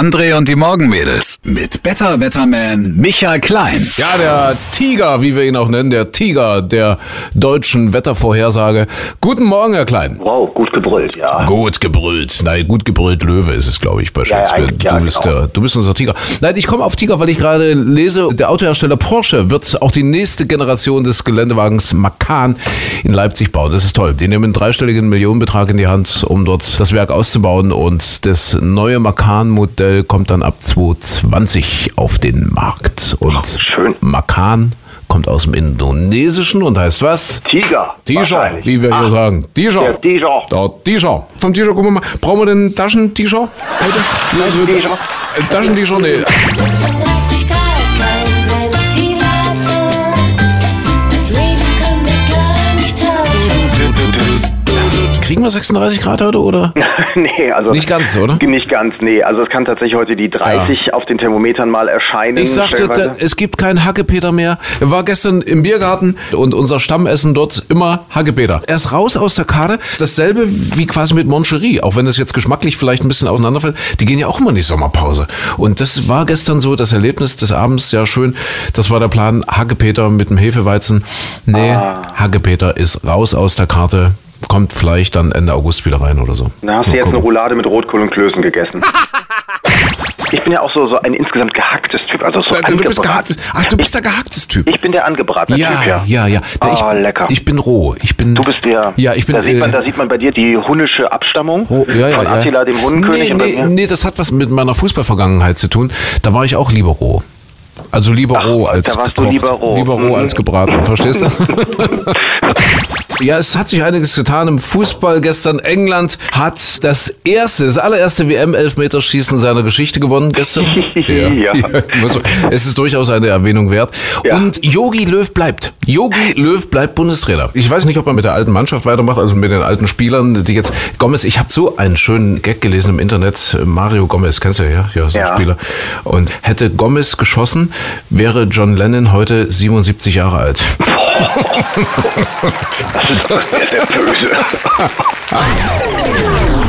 André und die Morgenmädels mit Better Wetterman Michael Klein. Ja, der Tiger, wie wir ihn auch nennen, der Tiger der deutschen Wettervorhersage. Guten Morgen, Herr Klein. Wow, gut gebrüllt, ja. Gut gebrüllt. Nein, gut gebrüllt Löwe ist es, glaube ich, bei Ja, ja, Shakespeare. ja, du, bist genau. der, du bist unser Tiger. Nein, ich komme auf Tiger, weil ich gerade lese, der Autohersteller Porsche wird auch die nächste Generation des Geländewagens Macan in Leipzig bauen. Das ist toll. Die nehmen einen dreistelligen Millionenbetrag in die Hand, um dort das Werk auszubauen. Und das neue Macan-Modell kommt dann ab 2020 auf den Markt. Und schön. Macan kommt aus dem Indonesischen und heißt was? Tiger. Tiger, wie wir hier Ah, sagen. Tiger. Der Tiger. Der Tiger. Vom Tiger gucken wir mal. Brauchen wir denn Taschen-T-Shirt heute? Taschen-T-Shirt, nee. Kriegen wir 36 Grad heute, oder? nee, also. Nicht ganz, oder? Nicht ganz, nee. Also es kann tatsächlich heute die 30 auf den Thermometern mal erscheinen. Ich sagte, da, es gibt keinen Hackepeter mehr. Er war gestern im Biergarten und unser Stammessen dort immer Hackepeter. Er ist raus aus der Karte. Dasselbe wie quasi mit Moncherie. Auch wenn es jetzt geschmacklich vielleicht ein bisschen auseinanderfällt. Die gehen ja auch immer in die Sommerpause. Und das war gestern so das Erlebnis des Abends. Ja, schön. Das war der Plan. Hackepeter mit dem Hefeweizen. Nee, Ah. Hackepeter ist raus aus der Karte. Kommt vielleicht dann Ende August wieder rein oder so. Da hast du jetzt eine. Roulade mit Rotkohl und Klößen gegessen. ich bin ja auch so, so ein insgesamt gehacktes Typ. Also so Du bist gehacktes, ach, du bist der gehacktes Typ. Ich bin der angebratene ja, Typ, ja. ja, ja. Ich, lecker. Ich bin roh. Ich bin. Du bist der. Ja, ich bin. Da sieht, man, äh, da sieht man bei dir die hunnische Abstammung roh- ja, ja, von ja. Attila, dem Hundenkönig. Nee, nee, nee, das hat was mit meiner Fußballvergangenheit zu tun. Da war ich auch lieber roh. Also lieber Ach, roh als da warst du gekocht. lieber roh. Lieber roh Mhm. als gebraten, verstehst du? Ja, es hat sich einiges getan im Fußball. Gestern England hat das erste, das allererste WM-Elfmeterschießen seiner Geschichte gewonnen gestern. Ja. man- Es ist durchaus eine Erwähnung wert. Ja. Und Yogi Löw bleibt. Yogi Löw bleibt Bundestrainer. Ich weiß nicht, ob er mit der alten Mannschaft weitermacht, also mit den alten Spielern, die jetzt Gomez, ich habe so einen schönen Gag gelesen im Internet. Mario Gomez, kennst du ja, ja, so ein Ja. Spieler. Und hätte Gomez geschossen, wäre John Lennon heute 77 Jahre alt. Das ist sehr, sehr böse.